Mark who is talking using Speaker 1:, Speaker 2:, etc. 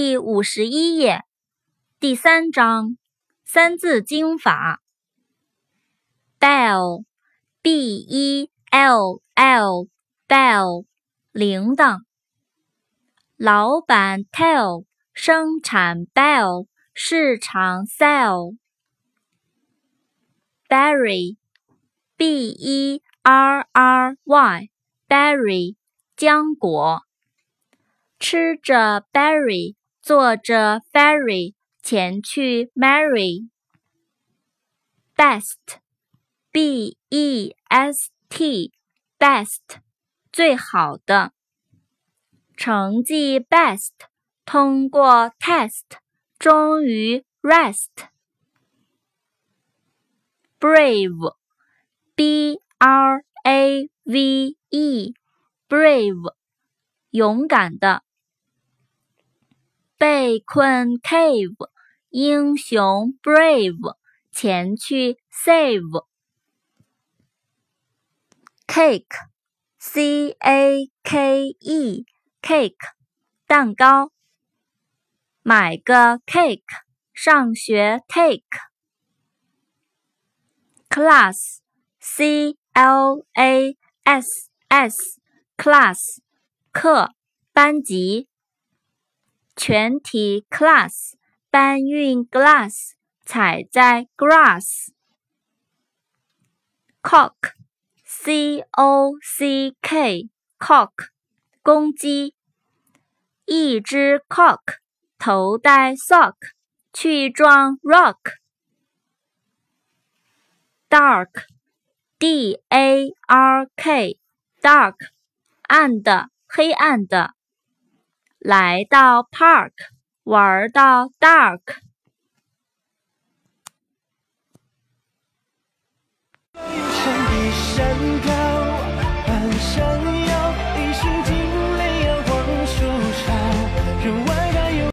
Speaker 1: 第五十一页，第三章三字经法。bell，b-e-l-l，bell，铃铛。老板 tell，生产 bell，市场 sell。berry，b-e-r-r-y，berry，浆果。吃着 berry。坐着 ferry 前去 marry。best，b e s t，best 最好的。成绩 best，通过 test，终于 rest。brave，b r a v e，brave 勇敢的。被困 cave，英雄 brave 前去 save。cake，c a k e，cake 蛋糕。买个 cake，上学 take。class，c l a s s，class 课班级。全体 class 搬运 glass 采摘 grass。cock c o c k cock 公鸡。一只 cock 头戴 sock 去撞 rock。dark d a r k dark 暗的黑暗的。来到 park，玩到 dark。